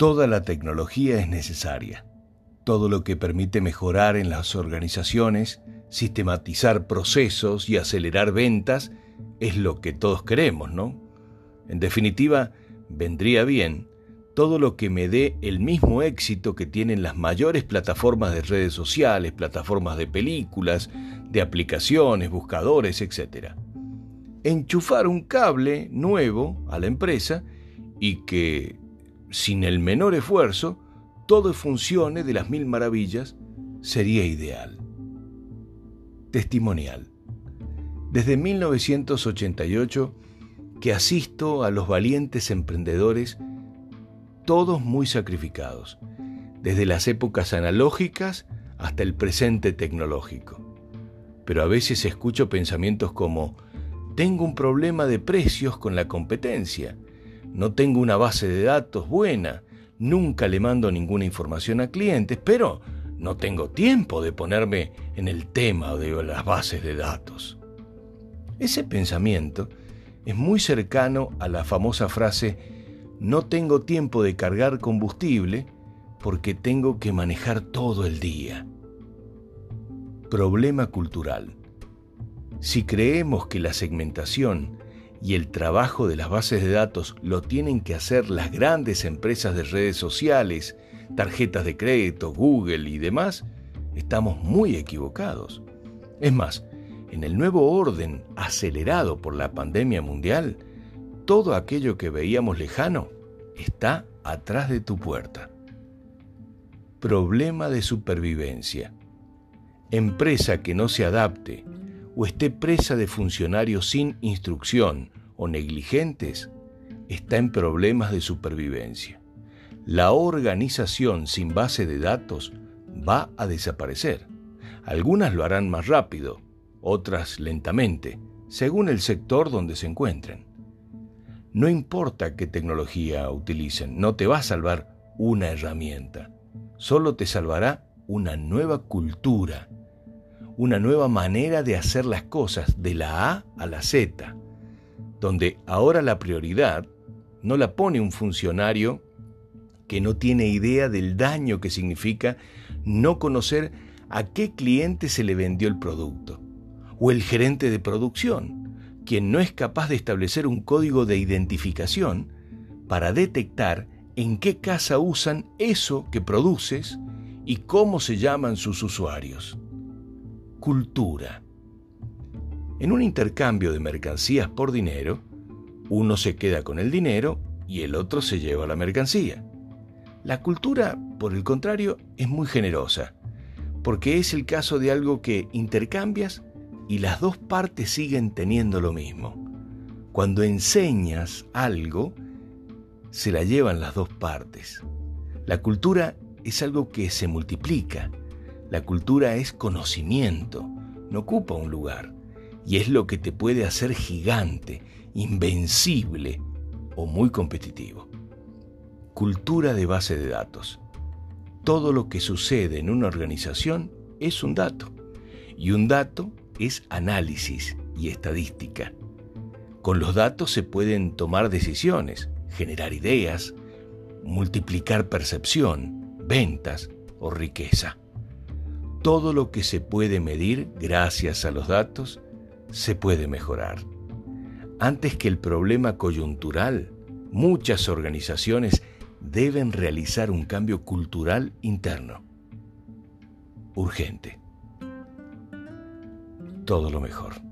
Toda la tecnología es necesaria. Todo lo que permite mejorar en las organizaciones, sistematizar procesos y acelerar ventas es lo que todos queremos, ¿no? En definitiva, vendría bien todo lo que me dé el mismo éxito que tienen las mayores plataformas de redes sociales, plataformas de películas, de aplicaciones, buscadores, etc. Enchufar un cable nuevo a la empresa y que sin el menor esfuerzo, todo funcione de las mil maravillas, sería ideal. Testimonial. Desde 1988 que asisto a los valientes emprendedores, todos muy sacrificados, desde las épocas analógicas hasta el presente tecnológico. Pero a veces escucho pensamientos como, tengo un problema de precios con la competencia, no tengo una base de datos buena, nunca le mando ninguna información a clientes, pero no tengo tiempo de ponerme en el tema de las bases de datos. Ese pensamiento es muy cercano a la famosa frase no tengo tiempo de cargar combustible porque tengo que manejar todo el día. Problema cultural. Si creemos que la segmentación y el trabajo de las bases de datos lo tienen que hacer las grandes empresas de redes sociales, tarjetas de crédito, Google y demás, estamos muy equivocados. Es más, en el nuevo orden acelerado por la pandemia mundial, todo aquello que veíamos lejano está atrás de tu puerta. Problema de supervivencia. Empresa que no se adapte o esté presa de funcionarios sin instrucción o negligentes, está en problemas de supervivencia. La organización sin base de datos va a desaparecer. Algunas lo harán más rápido, otras lentamente, según el sector donde se encuentren. No importa qué tecnología utilicen, no te va a salvar una herramienta, solo te salvará una nueva cultura una nueva manera de hacer las cosas de la A a la Z, donde ahora la prioridad no la pone un funcionario que no tiene idea del daño que significa no conocer a qué cliente se le vendió el producto, o el gerente de producción, quien no es capaz de establecer un código de identificación para detectar en qué casa usan eso que produces y cómo se llaman sus usuarios cultura. En un intercambio de mercancías por dinero, uno se queda con el dinero y el otro se lleva la mercancía. La cultura, por el contrario, es muy generosa, porque es el caso de algo que intercambias y las dos partes siguen teniendo lo mismo. Cuando enseñas algo, se la llevan las dos partes. La cultura es algo que se multiplica, la cultura es conocimiento, no ocupa un lugar, y es lo que te puede hacer gigante, invencible o muy competitivo. Cultura de base de datos. Todo lo que sucede en una organización es un dato, y un dato es análisis y estadística. Con los datos se pueden tomar decisiones, generar ideas, multiplicar percepción, ventas o riqueza todo lo que se puede medir gracias a los datos se puede mejorar. Antes que el problema coyuntural, muchas organizaciones deben realizar un cambio cultural interno. Urgente. Todo lo mejor.